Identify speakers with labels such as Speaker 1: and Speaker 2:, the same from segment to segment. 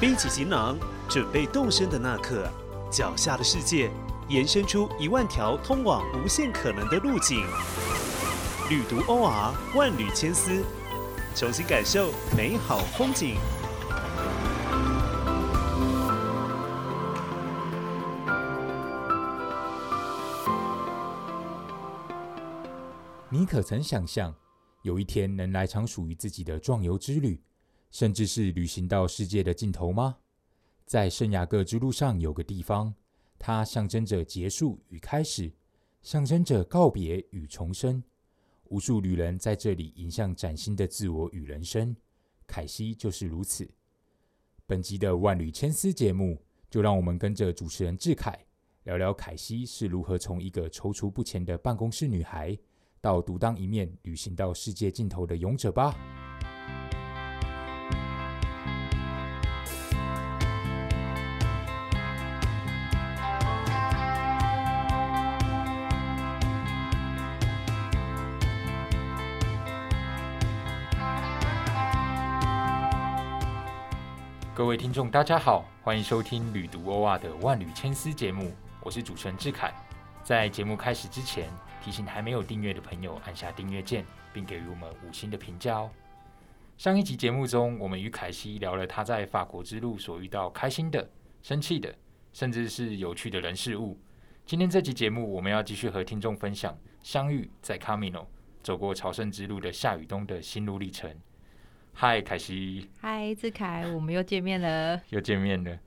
Speaker 1: 背起行囊，准备动身的那刻，脚下的世界延伸出一万条通往无限可能的路径。旅途 OR 万缕千丝，重新感受美好风景。
Speaker 2: 你可曾想象，有一天能来场属于自己的壮游之旅，甚至是旅行到世界的尽头吗？在圣雅各之路上有个地方，它象征着结束与开始，象征着告别与重生。无数旅人在这里迎向崭新的自我与人生。凯西就是如此。本集的万缕千丝节目，就让我们跟着主持人志凯聊聊凯西是如何从一个踌躇不前的办公室女孩。到独当一面、旅行到世界尽头的勇者吧！各位听众，大家好，欢迎收听《旅读欧亚的万缕千丝》节目，我是主持人志凯。在节目开始之前，提醒还没有订阅的朋友按下订阅键，并给予我们五星的评价哦。上一集节目中，我们与凯西聊了他在法国之路所遇到开心的、生气的，甚至是有趣的人事物。今天这集节目，我们要继续和听众分享相遇在卡米诺走过朝圣之路的夏雨东的心路历程。嗨，凯西！
Speaker 3: 嗨，志凯，我们又见面了，
Speaker 2: 又见面了。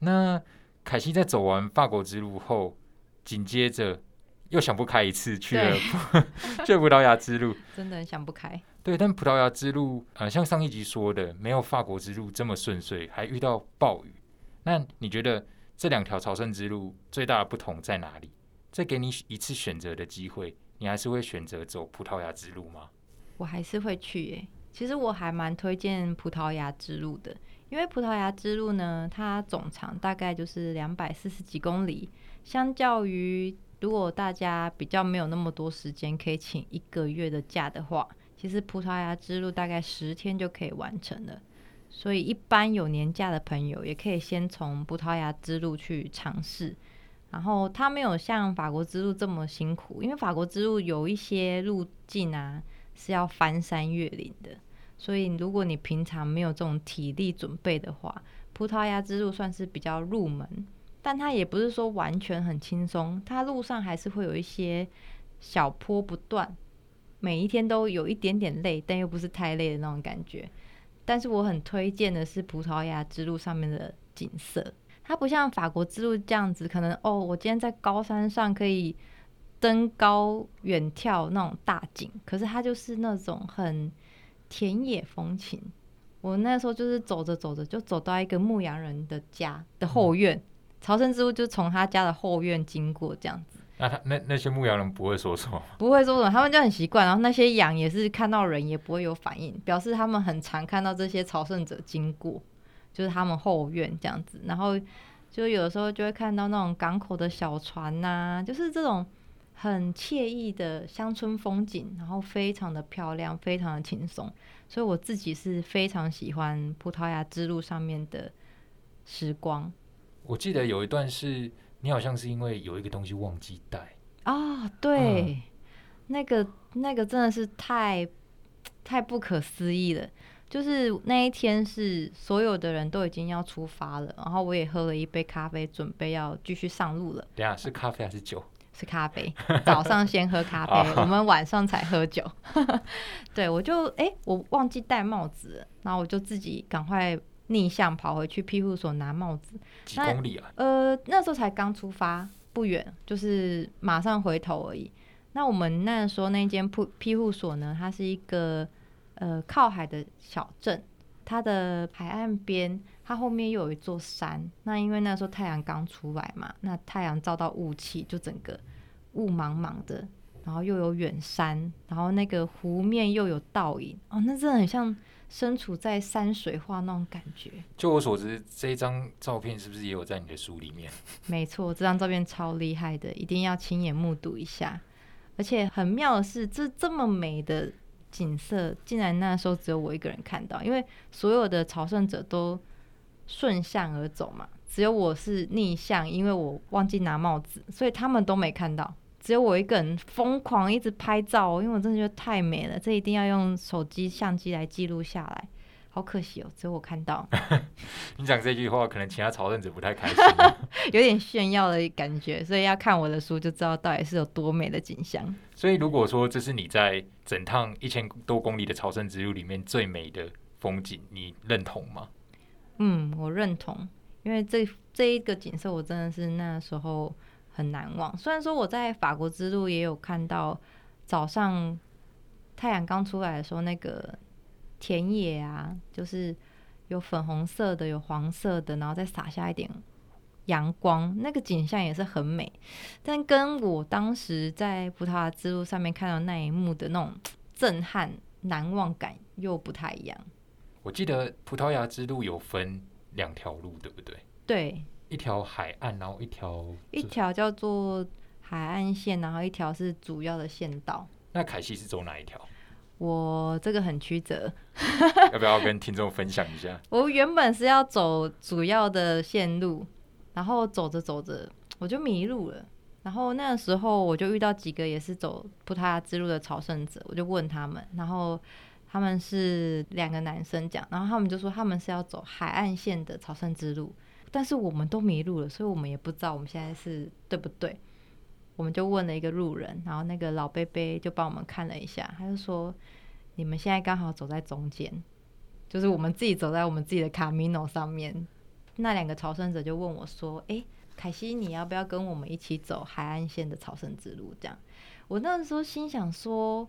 Speaker 2: 那凯西在走完法国之路后，紧接着。又想不开一次去了，去葡萄牙之路，
Speaker 3: 真的很想不开。
Speaker 2: 对，但葡萄牙之路，呃，像上一集说的，没有法国之路这么顺遂，还遇到暴雨。那你觉得这两条朝圣之路最大的不同在哪里？再给你一次选择的机会，你还是会选择走葡萄牙之路吗？
Speaker 3: 我还是会去耶。其实我还蛮推荐葡萄牙之路的，因为葡萄牙之路呢，它总长大概就是两百四十几公里，相较于如果大家比较没有那么多时间，可以请一个月的假的话，其实葡萄牙之路大概十天就可以完成了。所以一般有年假的朋友，也可以先从葡萄牙之路去尝试。然后它没有像法国之路这么辛苦，因为法国之路有一些路径啊是要翻山越岭的。所以如果你平常没有这种体力准备的话，葡萄牙之路算是比较入门。但它也不是说完全很轻松，它路上还是会有一些小坡不断，每一天都有一点点累，但又不是太累的那种感觉。但是我很推荐的是葡萄牙之路上面的景色，它不像法国之路这样子，可能哦，我今天在高山上可以登高远眺那种大景，可是它就是那种很田野风情。我那时候就是走着走着，就走到一个牧羊人的家的后院。朝圣之路就从他家的后院经过，这样子。
Speaker 2: 那他那那些牧羊人不会说什么？
Speaker 3: 不会说什么，他们就很习惯。然后那些羊也是看到人也不会有反应，表示他们很常看到这些朝圣者经过，就是他们后院这样子。然后就有的时候就会看到那种港口的小船呐，就是这种很惬意的乡村风景，然后非常的漂亮，非常的轻松。所以我自己是非常喜欢葡萄牙之路上面的时光。
Speaker 2: 我记得有一段是你好像是因为有一个东西忘记带
Speaker 3: 啊，对，那个那个真的是太太不可思议了。就是那一天是所有的人都已经要出发了，然后我也喝了一杯咖啡，准备要继续上路了。
Speaker 2: 等下是咖啡还是酒？
Speaker 3: 是咖啡。早上先喝咖啡，我们晚上才喝酒。对，我就哎，我忘记戴帽子，然后我就自己赶快。逆向跑回去庇护所拿帽子，
Speaker 2: 几公里啊？
Speaker 3: 呃，那时候才刚出发，不远，就是马上回头而已。那我们那时候那间庇庇护所呢，它是一个呃靠海的小镇，它的海岸边，它后面又有一座山。那因为那时候太阳刚出来嘛，那太阳照到雾气，就整个雾茫茫的，然后又有远山，然后那个湖面又有倒影，哦，那真的很像。身处在山水画那种感觉。
Speaker 2: 就我所知，这一张照片是不是也有在你的书里面？
Speaker 3: 没错，这张照片超厉害的，一定要亲眼目睹一下。而且很妙的是，这这么美的景色，竟然那时候只有我一个人看到，因为所有的朝圣者都顺向而走嘛，只有我是逆向，因为我忘记拿帽子，所以他们都没看到。只有我一个人疯狂一直拍照，因为我真的觉得太美了，这一定要用手机相机来记录下来。好可惜哦，只有我看到，
Speaker 2: 你讲这句话，可能其他朝圣者不太开心，
Speaker 3: 有点炫耀的感觉，所以要看我的书就知道到底是有多美的景象。
Speaker 2: 所以如果说这是你在整趟一千多公里的朝圣之路里面最美的风景，你认同吗？
Speaker 3: 嗯，我认同，因为这这一个景色我真的是那时候很难忘。虽然说我在法国之路也有看到早上太阳刚出来的时候那个。田野啊，就是有粉红色的，有黄色的，然后再洒下一点阳光，那个景象也是很美。但跟我当时在葡萄牙之路上面看到那一幕的那种 震撼、难忘感又不太一样。
Speaker 2: 我记得葡萄牙之路有分两条路，对不对？
Speaker 3: 对，
Speaker 2: 一条海岸，然后一条
Speaker 3: 一条叫做海岸线，然后一条是主要的线道。
Speaker 2: 那凯西是走哪一条？
Speaker 3: 我这个很曲折，
Speaker 2: 要不要跟听众分享一下？
Speaker 3: 我原本是要走主要的线路，然后走着走着我就迷路了。然后那个时候我就遇到几个也是走葡萄牙之路的朝圣者，我就问他们，然后他们是两个男生讲，然后他们就说他们是要走海岸线的朝圣之路，但是我们都迷路了，所以我们也不知道我们现在是对不对。我们就问了一个路人，然后那个老贝贝就帮我们看了一下，他就说：“你们现在刚好走在中间，就是我们自己走在我们自己的卡米诺上面。”那两个朝圣者就问我说：“诶，凯西，你要不要跟我们一起走海岸线的朝圣之路？”这样，我那时候心想说：“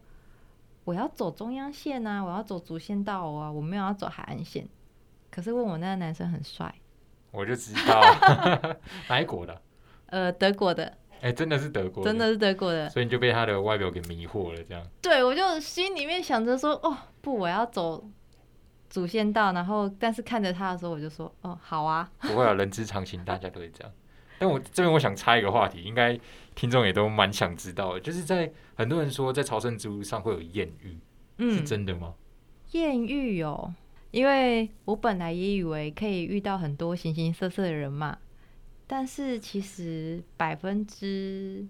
Speaker 3: 我要走中央线啊，我要走主线道啊，我没有要走海岸线。”可是问我那个男生很帅，
Speaker 2: 我就知道 哪一国的？
Speaker 3: 呃，德国的。
Speaker 2: 哎，真的是德国，
Speaker 3: 真的是德国的，
Speaker 2: 所以你就被他的外表给迷惑了，这样。
Speaker 3: 对，我就心里面想着说，哦，不，我要走主线道，然后，但是看着他的时候，我就说，哦，好啊。
Speaker 2: 不会啊，人之常情，大家都会这样。但我这边我想插一个话题，应该听众也都蛮想知道的，就是在很多人说在朝圣之路上会有艳遇，嗯，是真的吗？
Speaker 3: 艳遇哦，因为我本来也以为可以遇到很多形形色色的人嘛。但是其实百分之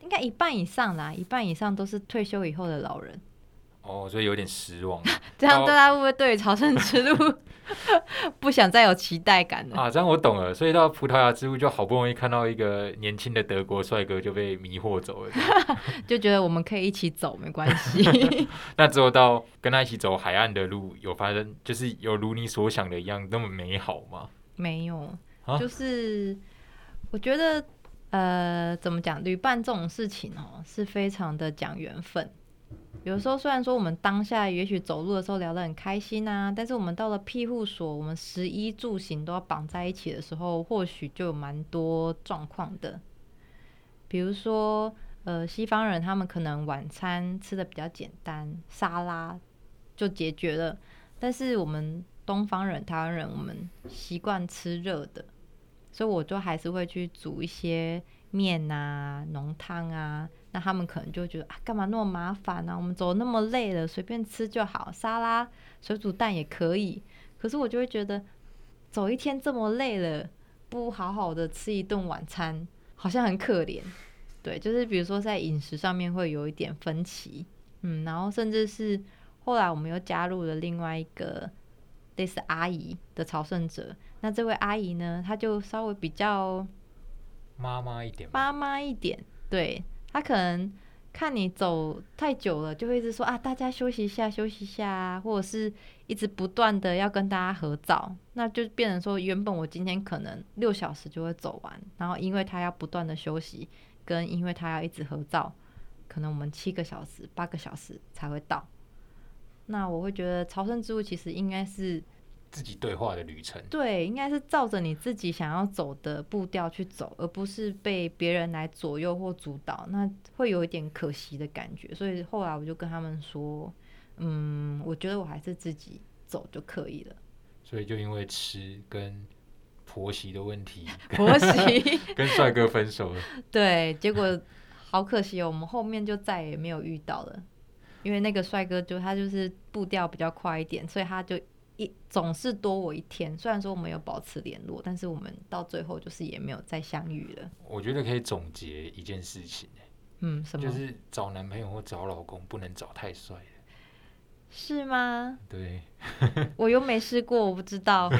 Speaker 3: 应该一半以上啦，一半以上都是退休以后的老人。
Speaker 2: 哦，所以有点失望。
Speaker 3: 这样大家会不会对朝圣之路 不想再有期待感了？
Speaker 2: 啊，这样我懂了。所以到葡萄牙之路就好不容易看到一个年轻的德国帅哥就被迷惑走了，
Speaker 3: 就觉得我们可以一起走没关系。
Speaker 2: 那之后到跟他一起走海岸的路，有发生就是有如你所想的一样那么美好吗？
Speaker 3: 没有。就是我觉得，呃，怎么讲？旅伴这种事情哦，是非常的讲缘分。有时候虽然说我们当下也许走路的时候聊得很开心啊，但是我们到了庇护所，我们食衣住行都要绑在一起的时候，或许就有蛮多状况的。比如说，呃，西方人他们可能晚餐吃的比较简单，沙拉就解决了，但是我们。东方人、台湾人，我们习惯吃热的，所以我就还是会去煮一些面啊、浓汤啊。那他们可能就觉得啊，干嘛那么麻烦呢？我们走那么累了，随便吃就好，沙拉、水煮蛋也可以。可是我就会觉得，走一天这么累了，不好好的吃一顿晚餐，好像很可怜。对，就是比如说在饮食上面会有一点分歧，嗯，然后甚至是后来我们又加入了另外一个。类似阿姨的朝圣者，那这位阿姨呢，她就稍微比较
Speaker 2: 妈妈一点，
Speaker 3: 妈妈一点，对他可能看你走太久了，就会一直说啊，大家休息一下，休息一下，或者是一直不断的要跟大家合照，那就变成说，原本我今天可能六小时就会走完，然后因为他要不断的休息，跟因为他要一直合照，可能我们七个小时、八个小时才会到。那我会觉得朝圣之路其实应该是
Speaker 2: 自己对话的旅程，
Speaker 3: 对，应该是照着你自己想要走的步调去走，而不是被别人来左右或主导，那会有一点可惜的感觉。所以后来我就跟他们说，嗯，我觉得我还是自己走就可以了。
Speaker 2: 所以就因为吃跟婆媳的问题，
Speaker 3: 婆 媳
Speaker 2: 跟帅哥分手了，
Speaker 3: 对，结果好可惜哦，我们后面就再也没有遇到了。因为那个帅哥就他就是步调比较快一点，所以他就一总是多我一天。虽然说我们有保持联络，但是我们到最后就是也没有再相遇了。
Speaker 2: 我觉得可以总结一件事情、欸，
Speaker 3: 嗯，什么？
Speaker 2: 就是找男朋友或找老公不能找太帅的。
Speaker 3: 是吗？
Speaker 2: 对，
Speaker 3: 我又没试过，我不知道。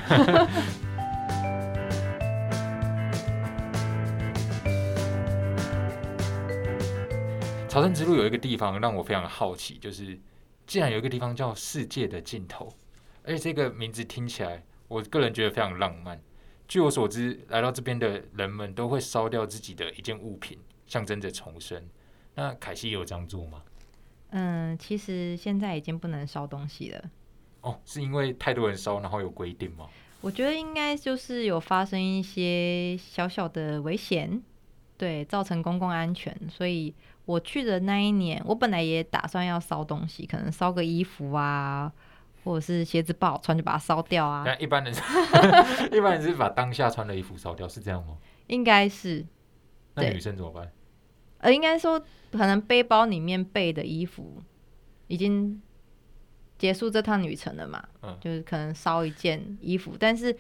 Speaker 2: 朝圣之路有一个地方让我非常好奇，就是竟然有一个地方叫世界的尽头，而且这个名字听起来，我个人觉得非常浪漫。据我所知，来到这边的人们都会烧掉自己的一件物品，象征着重生。那凯西有这样做吗？
Speaker 3: 嗯，其实现在已经不能烧东西了。
Speaker 2: 哦，是因为太多人烧，然后有规定吗？
Speaker 3: 我觉得应该就是有发生一些小小的危险，对，造成公共安全，所以我去的那一年，我本来也打算要烧东西，可能烧个衣服啊，或者是鞋子不好穿就把它烧掉啊，
Speaker 2: 那一般人是 一般人是把当下穿的衣服烧掉，是这样吗？
Speaker 3: 应该是，
Speaker 2: 那女生怎么办？
Speaker 3: 呃，应该说可能背包里面备的衣服已经结束这趟旅程了嘛，
Speaker 2: 嗯
Speaker 3: 就是可能烧一件衣服，但是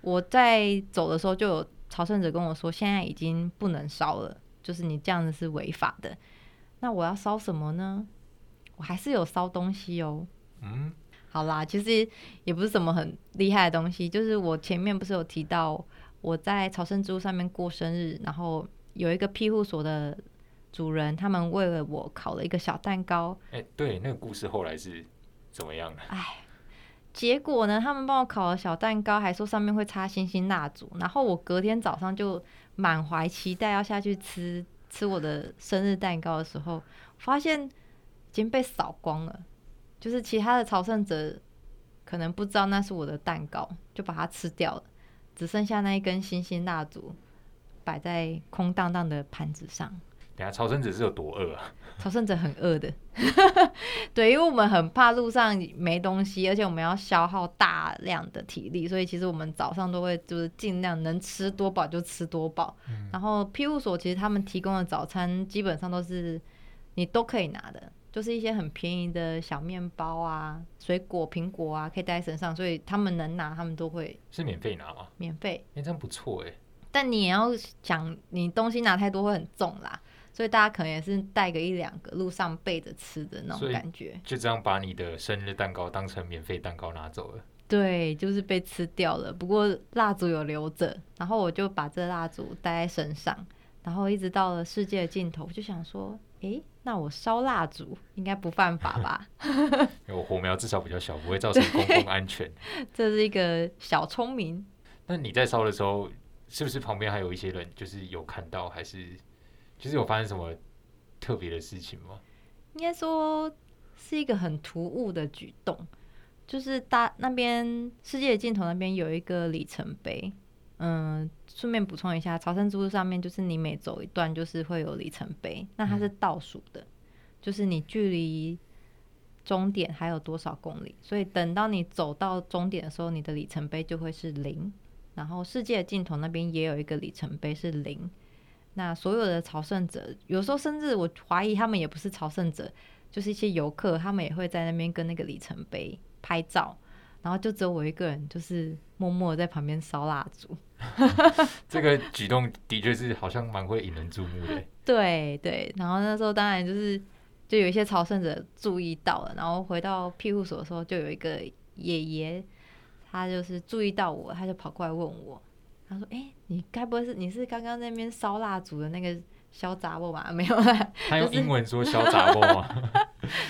Speaker 3: 我在走的时候就有朝圣者跟我说，现在已经不能烧了，就是你这样子是违法的。那我要烧什么呢？我还是有烧东西哦。
Speaker 2: 嗯，
Speaker 3: 好啦，其实也不是什么很厉害的东西，就是我前面不是有提到我在朝圣之路上面过生日，然后有一个庇护所的主人，他们为了我烤了一个小蛋糕，
Speaker 2: 哎、对，那个故事后来是怎么样的？
Speaker 3: 结果呢，他们帮我烤了小蛋糕，还说上面会插星星蜡烛，然后我隔天早上就满怀期待要下去吃吃我的生日蛋糕的时候，发现已经被扫光了，就是其他的朝圣者可能不知道那是我的蛋糕，就把它吃掉了，只剩下那一根星星蜡烛摆在空荡荡的盘子上。
Speaker 2: 等下朝圣者是有多饿啊？
Speaker 3: 朝圣者很饿的，对，因为我们很怕路上没东西，而且我们要消耗大量的体力，所以其实我们早上都会就是尽量能吃多饱就吃多饱。然后庇护所其实他们提供的早餐基本上都是你都可以拿的，就是一些很便宜的小面包啊、水果、苹果啊，可以带在身上，所以他们能拿，他们都会
Speaker 2: 是免费拿吗？
Speaker 3: 免费。
Speaker 2: 哎、这样不错哎、
Speaker 3: 但你也要想，你东西拿太多会很重啦，所以大家可能也是带个一两个，路上备着吃的那种感觉。
Speaker 2: 就这样把你的生日蛋糕当成免费蛋糕拿走了。
Speaker 3: 对，就是被吃掉了。不过蜡烛有留着，然后我就把这蜡烛带在身上，然后一直到了世界的尽头，我就想说，诶，那我烧蜡烛应该不犯法吧？
Speaker 2: 因为我火苗至少比较小，不会造成公共安全。
Speaker 3: 这是一个小聪明。
Speaker 2: 那你在烧的时候，是不是旁边还有一些人，就是有看到，还是就是有发生什么特别的事情吗？
Speaker 3: 应该说是一个很突兀的举动，就是大那边世界的尽头那边有一个里程碑。嗯，顺便补充一下，朝圣之路上面就是你每走一段就是会有里程碑，那它是倒数的，就是你距离终点还有多少公里，所以等到你走到终点的时候，你的里程碑就会是零。然后世界的尽头那边也有一个里程碑是零。那所有的朝圣者，有时候甚至我怀疑他们也不是朝圣者，就是一些游客，他们也会在那边跟那个里程碑拍照，然后就只有我一个人，就是默默地在旁边烧蜡烛。
Speaker 2: 这个举动的确是好像蛮会引人注目的。
Speaker 3: 对对，然后那时候当然就是就有一些朝圣者注意到了，然后回到庇护所的时候，就有一个爷爷，他就是注意到我，他就跑过来问我，他说：“哎、你该不会是你是刚刚那边烧蜡烛的那个小杂货吧？没有啦。”
Speaker 2: 他用英文说“小杂货”吗？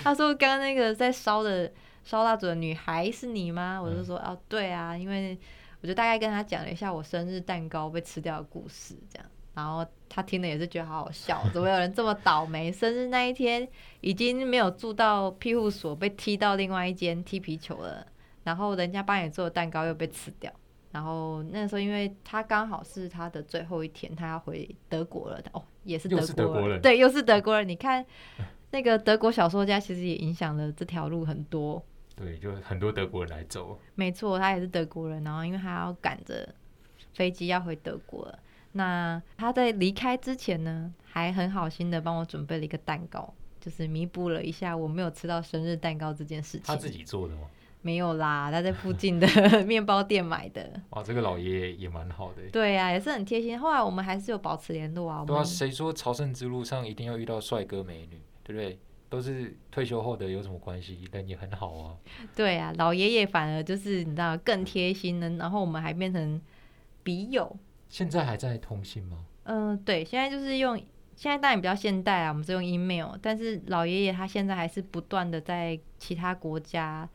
Speaker 3: 他说：“刚刚那个在烧的烧蜡烛的女孩是你吗？”我就说：“哦，对啊，因为我就大概跟他讲了一下我生日蛋糕被吃掉的故事，这样。然后他听了也是觉得好好笑，怎么有人这么倒霉？生日那一天已经没有住到庇护所，被踢到另外一间踢皮球了，然后人家帮你做的蛋糕又被吃掉。然后那时候，因为他刚好是他的最后一天，他要回德国了。哦，也是德国
Speaker 2: 是德国人
Speaker 3: 对，又是德国人。你看，那个德国小说家其实也影响了这条路很多。
Speaker 2: 对，就很多德国人来走。
Speaker 3: 没错，他也是德国人，然后因为他要赶着飞机要回德国了，那他在离开之前呢，还很好心的帮我准备了一个蛋糕，就是弥补了一下我没有吃到生日蛋糕这件事情。
Speaker 2: 他自己做的吗？
Speaker 3: 没有啦，他在附近的 面包店买的。
Speaker 2: 哇，这个老爷爷也蛮好的。
Speaker 3: 对啊，也是很贴心。后来我们还是有保持联络啊。
Speaker 2: 对啊，谁说朝圣之路上一定要遇到帅哥美女，对不对？都是退休后的有什么关系？人也很好啊。
Speaker 3: 对啊，老爷爷反而就是你知道更贴心呢。然后我们还变成笔友。
Speaker 2: 现在还在通信吗？
Speaker 3: 嗯，对，现在就是用，现在当然比较现代啊，我们是用 email。但是老爷爷他现在还是不断的在其他国家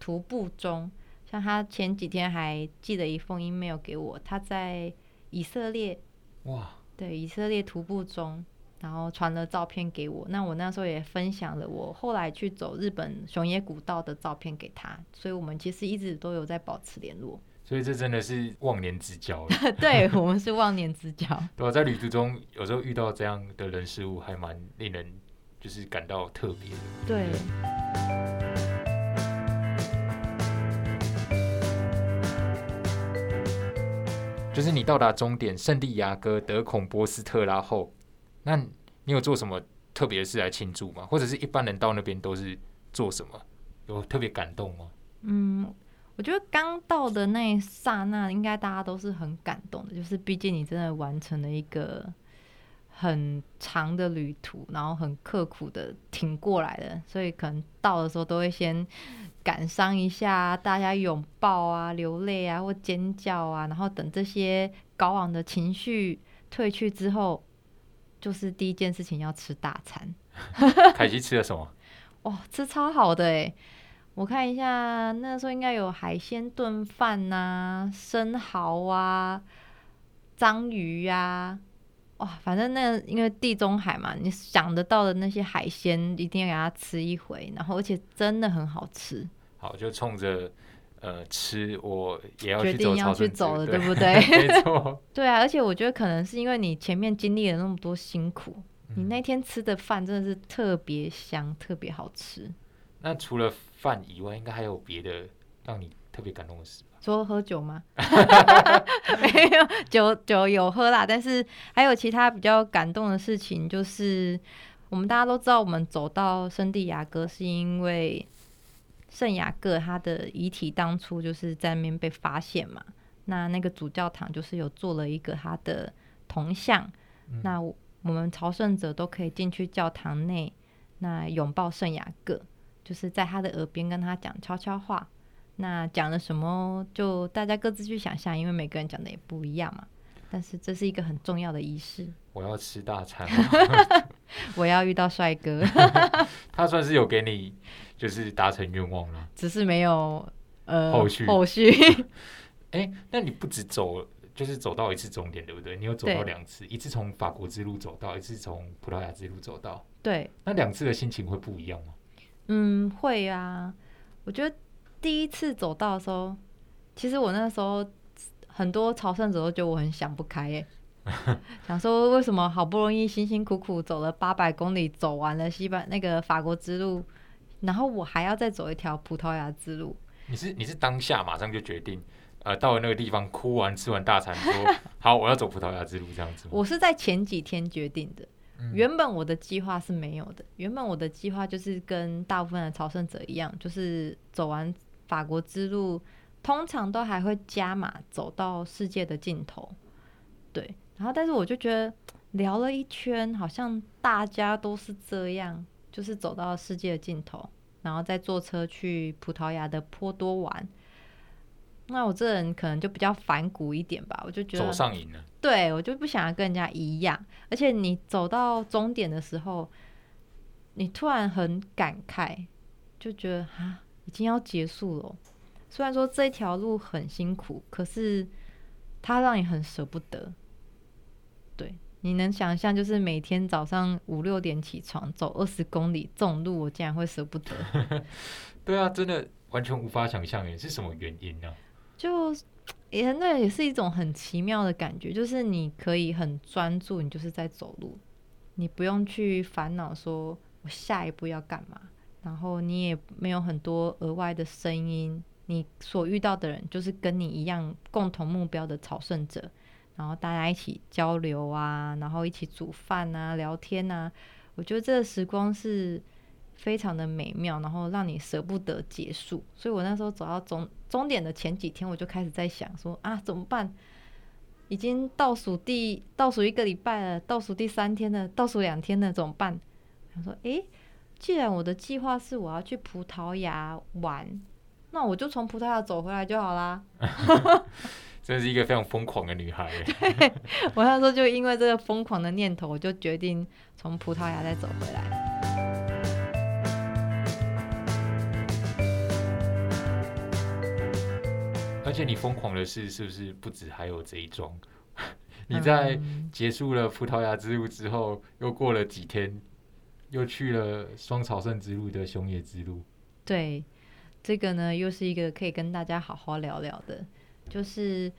Speaker 3: 徒步中，像他前几天还寄了一封 email 给我，他在以色列，
Speaker 2: 哇，
Speaker 3: 对，以色列徒步中，然后传了照片给我。那我那时候也分享了我后来去走日本熊野古道的照片给他，所以我们其实一直都有在保持联络。
Speaker 2: 所以这真的是忘年之交
Speaker 3: 对我们是忘年之交。
Speaker 2: 对啊，在旅途中有时候遇到这样的人事物，还蛮令人就是感到特别的。
Speaker 3: 对。
Speaker 2: 就是你到达终点圣地亚哥德孔波斯特拉后，那你有做什么特别的事来庆祝吗？或者是一般人到那边都是做什么？有特别感动吗？
Speaker 3: 嗯。我觉得刚到的那一刹那，应该大家都是很感动的，就是毕竟你真的完成了一个很长的旅途，然后很刻苦的挺过来的，所以可能到的时候都会先感伤一下，大家拥抱啊、流泪啊或尖叫啊，然后等这些高昂的情绪退去之后，就是第一件事情要吃大餐。
Speaker 2: 凯西吃了什么？
Speaker 3: 哇，吃超好的哎！我看一下，那时候应该有海鲜炖饭呐，生蚝啊，章鱼呀，哇，反正那因为地中海嘛，你想得到的那些海鲜一定要给它吃一回，然后而且真的很好吃。
Speaker 2: 好，就冲着呃吃，我也要
Speaker 3: 决定要去走了，对不 对？
Speaker 2: 没错。
Speaker 3: 对啊，而且我觉得可能是因为你前面经历了那么多辛苦，你那天吃的饭真的是特别香，特别好吃。
Speaker 2: 那除了饭以外，应该还有别的让你特别感动的事吧？
Speaker 3: 说喝酒吗？没有，酒酒有喝啦，但是还有其他比较感动的事情，就是我们大家都知道，我们走到圣地亚哥是因为圣雅各他的遗体当初就是在那边被发现嘛。那那个主教堂就是有做了一个他的铜像，那我们朝圣者都可以进去教堂内，那拥抱圣雅各。就是在他的耳边跟他讲悄悄话，那讲了什么就大家各自去想象，因为每个人讲的也不一样嘛。但是这是一个很重要的仪式。
Speaker 2: 我要吃大餐，
Speaker 3: 我要遇到帅哥。
Speaker 2: 他算是有给你就是达成愿望了，
Speaker 3: 只是没有呃
Speaker 2: 后续
Speaker 3: 后续。
Speaker 2: 哎，那你不止走，就是走到一次终点，对不对？你有走到两次，一次从法国之路走到，一次从葡萄牙之路走到。
Speaker 3: 对，
Speaker 2: 那两次的心情会不一样吗？
Speaker 3: 嗯，会啊。我觉得第一次走到的时候，其实我那时候很多朝圣者都觉得我很想不开耶，想说为什么好不容易辛辛苦苦走了八百公里，走完了西班那个法国之路，然后我还要再走一条葡萄牙之路。
Speaker 2: 你是你是当下马上就决定，呃，到了那个地方哭完吃完大餐，说 好我要走葡萄牙之路这样子。
Speaker 3: 我是在前几天决定的。原本我的计划是没有的。原本我的计划就是跟大部分的朝圣者一样，就是走完法国之路，通常都还会加码走到世界的尽头。对，然后但是我就觉得聊了一圈，好像大家都是这样，就是走到世界的尽头，然后再坐车去葡萄牙的坡多玩。那我这人可能就比较反骨一点吧，我就觉得
Speaker 2: 走上瘾了。
Speaker 3: 对，我就不想要跟人家一样。而且你走到终点的时候，你突然很感慨，就觉得啊，已经要结束了。虽然说这条路很辛苦，可是它让你很舍不得。对，你能想象，就是每天早上五六点起床走二十公里，这种路我竟然会舍不得。
Speaker 2: 对啊，真的完全无法想象，诶，是什么原因呢？
Speaker 3: 就也那也是一种很奇妙的感觉，就是你可以很专注，你就是在走路，你不用去烦恼说我下一步要干嘛，然后你也没有很多额外的声音，你所遇到的人就是跟你一样共同目标的朝圣者，然后大家一起交流啊，然后一起煮饭啊、聊天啊，我觉得这个时光是非常的美妙，然后让你舍不得结束。所以我那时候走到终终点的前几天，我就开始在想说啊，怎么办？已经倒数第倒数一个礼拜了，倒数第三天了，倒数两天了，怎么办？他说：“诶，既然我的计划是我要去葡萄牙玩，那我就从葡萄牙走回来就好啦。
Speaker 2: 真是一个非常疯狂的女孩耶。
Speaker 3: 我那时候就因为这个疯狂的念头，我就决定从葡萄牙再走回来。
Speaker 2: 而且你疯狂的事是不是不止还有这一桩？你在
Speaker 3: 嗯
Speaker 2: 结束了葡萄牙之路之后，又过了几天，又去了双朝圣之路的熊野之路。
Speaker 3: 对，这个呢又是一个可以跟大家好好聊聊的，就是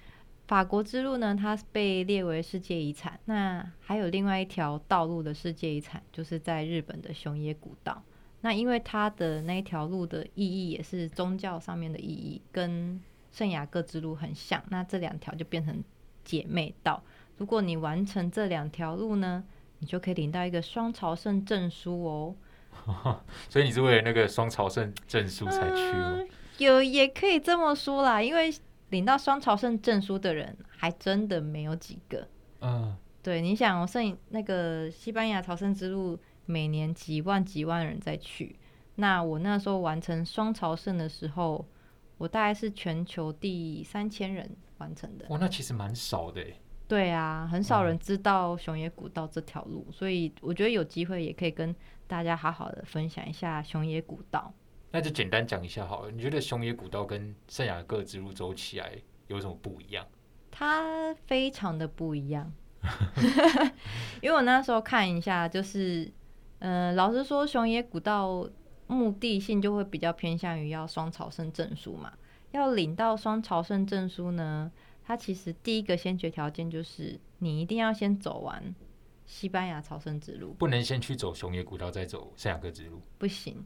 Speaker 3: 法国之路呢，它被列为世界遗产。那还有另外一条道路的世界遗产，就是在日本的熊野古道。那因为它的那一条路的意义也是宗教上面的意义，跟圣雅各之路很像，那这两条就变成姐妹道。如果你完成这两条路呢，你就可以领到一个双朝圣证书哦。
Speaker 2: 所以你是为了那个双朝圣证书才去吗？
Speaker 3: 嗯有也可以这么说啦，因为领到双朝圣证书的人还真的没有几个。
Speaker 2: 嗯，
Speaker 3: 对，你想、哦，圣那个西班牙朝圣之路每年几万几万人在去，那我那时候完成双朝圣的时候，我大概是全球第三千人完成的。
Speaker 2: 哇，那其实蛮少的。
Speaker 3: 对啊，很少
Speaker 2: 嗯
Speaker 3: 人知道熊野古道这条路，所以我觉得有机会也可以跟大家好好的分享一下熊野古道。
Speaker 2: 那就简单讲一下好了。你觉得熊野古道跟圣雅各之路走起来有什么不一样？
Speaker 3: 它非常的不一样，因为我那时候看一下，就是，呃，老实说，熊野古道目的性就会比较偏向于要双朝圣证书嘛。要领到双朝圣证书呢，它其实第一个先决条件就是你一定要先走完西班牙朝圣之路，
Speaker 2: 不能先去走熊野古道，再走圣雅各之路。
Speaker 3: 不行，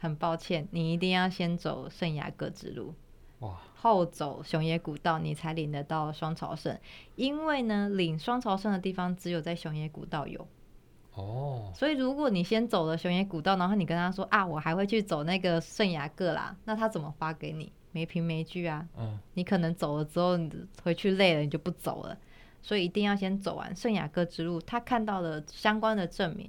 Speaker 3: 很抱歉，你一定要先走圣雅各之路。
Speaker 2: 哇，
Speaker 3: 后走熊野古道，你才领得到双朝圣。因为呢，领双朝圣的地方只有在熊野古道有，
Speaker 2: 哦，
Speaker 3: 所以如果你先走了熊野古道，然后你跟他说啊，我还会去走那个圣雅各啦，那他怎么发给你？没凭没据啊！
Speaker 2: 嗯，
Speaker 3: 你可能走了之后，你回去累了，你就不走了。所以一定要先走完圣雅各之路。他看到了相关的证明，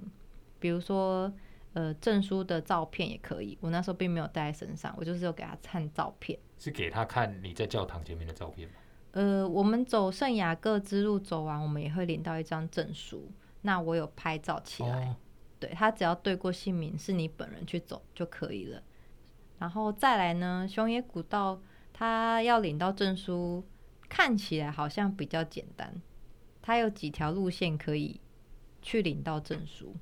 Speaker 3: 比如说呃证书的照片也可以。我那时候并没有带在身上，我就是有给他看照片。
Speaker 2: 是给他看你在教堂前面的照片吗？
Speaker 3: 呃，我们走圣雅各之路走完，我们也会领到一张证书。那我有拍照起来，
Speaker 2: 哦，
Speaker 3: 对他只要对过姓名，是你本人去走就可以了。然后再来呢，熊野古道他要领到证书，看起来好像比较简单。他有几条路线可以去领到证书。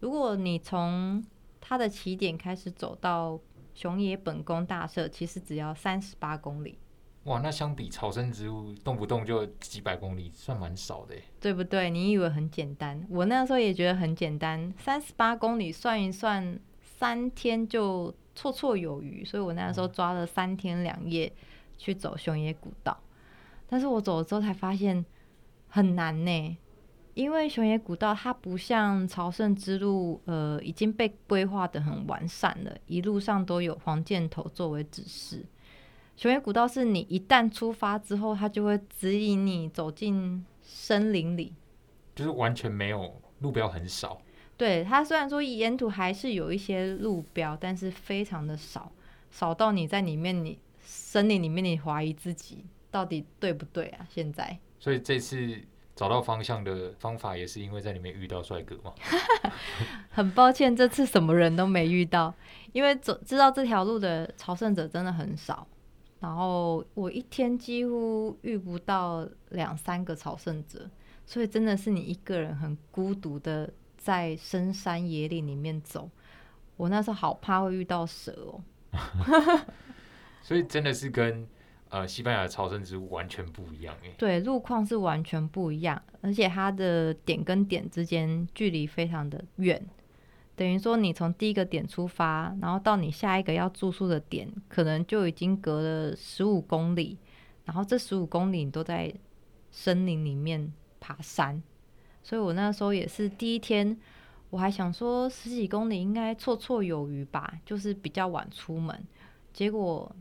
Speaker 3: 如果你从它的起点开始走到熊野本宫大社，其实只要三十八公里。
Speaker 2: 哇，那相比草生植物，动不动就几百公里，算蛮少的耶。
Speaker 3: 对不对？你以为很简单？我那时候也觉得很简单，三十八公里算一算，三天就绰绰有余。所以我那时候抓了三天两夜去走熊野古道，但是我走了之后才发现很难呢，因为熊野古道它不像朝圣之路，呃，已经被规划的很完善了，一路上都有黄箭头作为指示。熊野古道是你一旦出发之后，它就会指引你走进森林里。
Speaker 2: 就是完全没有路标，很少。
Speaker 3: 对它虽然说沿途还是有一些路标，但是非常的少，少到你在里面你森林里面你怀疑自己到底对不对啊？现在
Speaker 2: 所以这次找到方向的方法，也是因为在里面遇到帅哥嘛。
Speaker 3: 很抱歉，这次什么人都没遇到，因为走知道这条路的朝圣者真的很少。然后我一天几乎遇不到两三个朝圣者，所以真的是你一个人很孤独的在深山野岭里面走。我那时候好怕会遇到蛇哦。
Speaker 2: 所以真的是跟呃西班牙的朝圣之路完全不一样哎。
Speaker 3: 对，路况是完全不一样，而且它的点跟点之间距离非常的远，等于说你从第一个点出发，然后到你下一个要住宿的点，可能就已经隔了十五公里，然后这十五公里你都在森林里面爬山，所以我那时候也是第一天，我还想说十几公里应该绰绰有余吧，就是比较晚出门，结果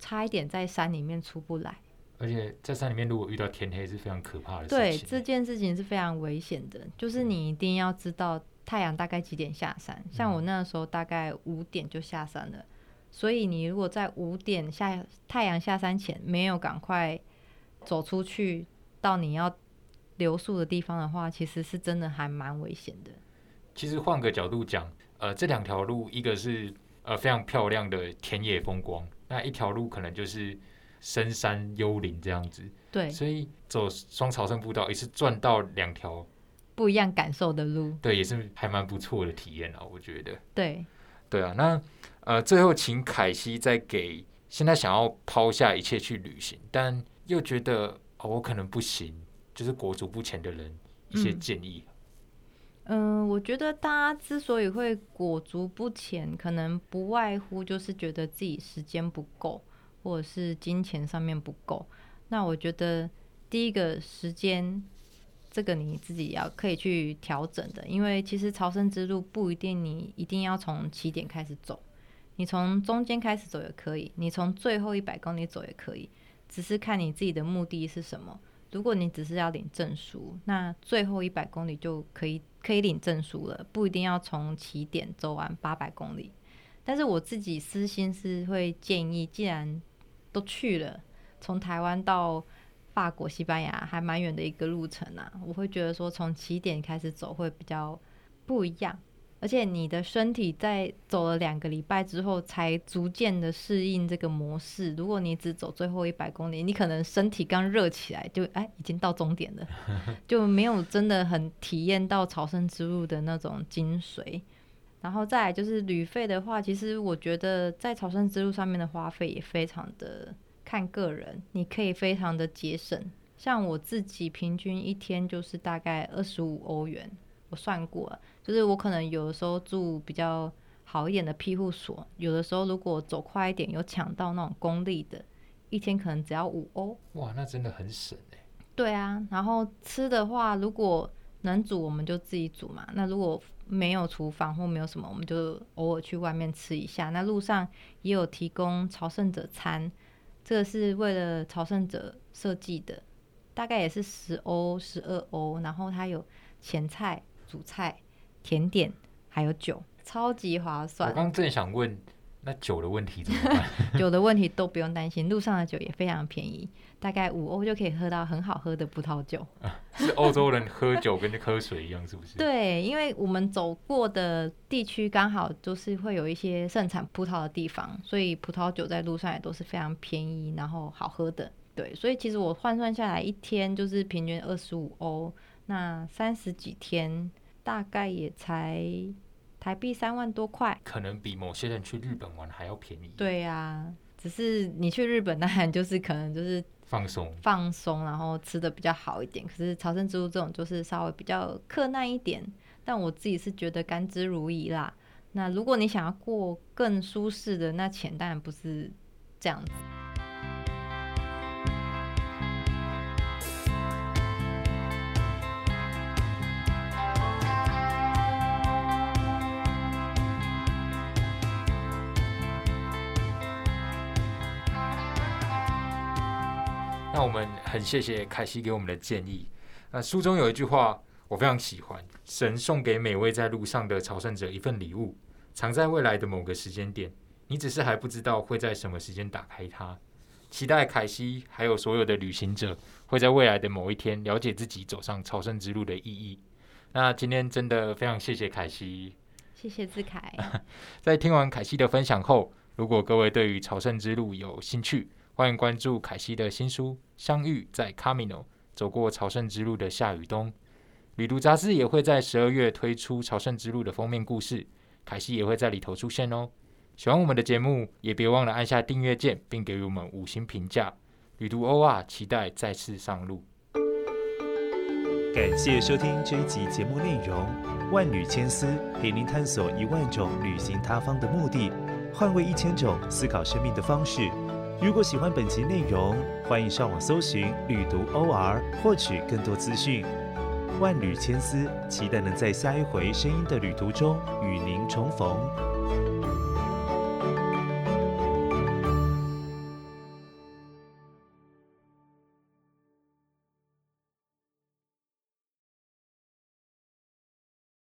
Speaker 3: 差一点在山里面出不来。
Speaker 2: 而且在山里面，如果遇到天黑是非常可怕的事情对，
Speaker 3: 这件事情是非常危险的，就是你一定要知道太阳大概几点下山。像我那时候大概五点就下山了，所以你如果在五点下太阳下山前没有赶快走出去到你要留宿的地方的话，其实是真的还蛮危险的。
Speaker 2: 其实换个角度讲，呃，这两条路，一个是呃非常漂亮的田野风光，那一条路可能就是深山幽林这样子。
Speaker 3: 对，
Speaker 2: 所以走双朝圣步道，也是赚到两条，
Speaker 3: 不一样感受的路。
Speaker 2: 对，也是还蛮不错的体验啊，我觉得。
Speaker 3: 对，
Speaker 2: 对啊，那呃，最后请凯西再给现在想要抛下一切去旅行，但又觉得哦我可能不行，就是裹足不前的人一些
Speaker 3: 嗯
Speaker 2: 建议。
Speaker 3: 嗯，嗯我觉得大家之所以会裹足不前，可能不外乎就是觉得自己时间不够，或者是金钱上面不够。那我觉得第一个时间，这个你自己要可以去调整的，因为其实朝圣之路不一定你一定要从起点开始走，你从中间开始走也可以，你从最后一百公里走也可以，只是看你自己的目的是什么。如果你只是要领证书，那最后一百公里就可以可以领证书了，不一定要从起点走完八百公里。但是我自己私心是会建议，既然都去了，从台湾到法国、西班牙还蛮远的一个路程啊，我会觉得说从起点开始走会比较不一样。而且你的身体在走了两个礼拜之后，才逐渐的适应这个模式。如果你只走最后一百公里，你可能身体刚热起来就哎已经到终点了，就没有真的很体验到朝圣之路的那种精髓。然后再来就是旅费的话，其实我觉得在朝圣之路上面的花费也非常的看个人，你可以非常的节省。像我自己平均一天就是大概二十五欧元，我算过了，就是我可能有的时候住比较好一点的庇护所，有的时候如果走快一点有抢到那种公立的，一天可能只要五欧。
Speaker 2: 哇，那真的很省哎。
Speaker 3: 对啊，然后吃的话，如果能煮我们就自己煮嘛。那如果没有厨房或没有什么，我们就偶尔去外面吃一下。那路上也有提供朝圣者餐，这个是为了朝圣者设计的，大概也是十欧、十二欧。然后它有前菜、主菜、甜点，还有酒，超级划算我。
Speaker 2: 刚正想问，那酒的问题怎么办？
Speaker 3: 酒的问题都不用担心，路上的酒也非常便宜，大概五欧就可以喝到很好喝的葡萄酒。
Speaker 2: 是欧洲人喝酒跟喝水一样，是不是？
Speaker 3: 对，因为我们走过的地区刚好就是会有一些盛产葡萄的地方，所以葡萄酒在路上也都是非常便宜，然后好喝的。对，所以其实我换算下来一天就是平均二十五欧，那三十几天大概也才台币三万多块。
Speaker 2: 可能比某些人去日本玩还要便宜。，
Speaker 3: 对呀、只是你去日本当然就是可能就是
Speaker 2: 放松。
Speaker 3: 放松，然后吃的比较好一点。可是朝圣之路这种就是稍微比较困难一点，但我自己是觉得甘之如饴啦。那如果你想要过更舒适的，那钱当然不是这样子。
Speaker 2: 那我们很谢谢凯西给我们的建议。那书中有一句话我非常喜欢：神送给每位在路上的朝圣者一份礼物，藏在未来的某个时间点，你只是还不知道会在什么时间打开它。期待凯西还有所有的旅行者会在未来的某一天了解自己走上朝圣之路的意义。那今天真的非常谢谢凯西。
Speaker 3: 谢谢志凯，
Speaker 2: 在听完凯西的分享后，如果各位对于朝圣之路有兴趣，欢迎关注凯西的新书《相遇在 Camino：走过朝圣之路的夏雨冬》。旅途杂志也会在十二月推出朝圣之路的封面故事，凯西也会在里头出现哦。喜欢我们的节目，也别忘了按下订阅键，并给予我们五星评价。旅途 OR 期待再次上路。
Speaker 1: 感谢收听这一集节目内容，万缕千丝陪您探索一万种旅行他方的目的，换位一千种思考生命的方式。如果喜欢本集内容，欢迎上网搜寻“旅读 OR” 获取更多资讯。万缕千丝，期待能在下一回声音的旅途中与您重逢。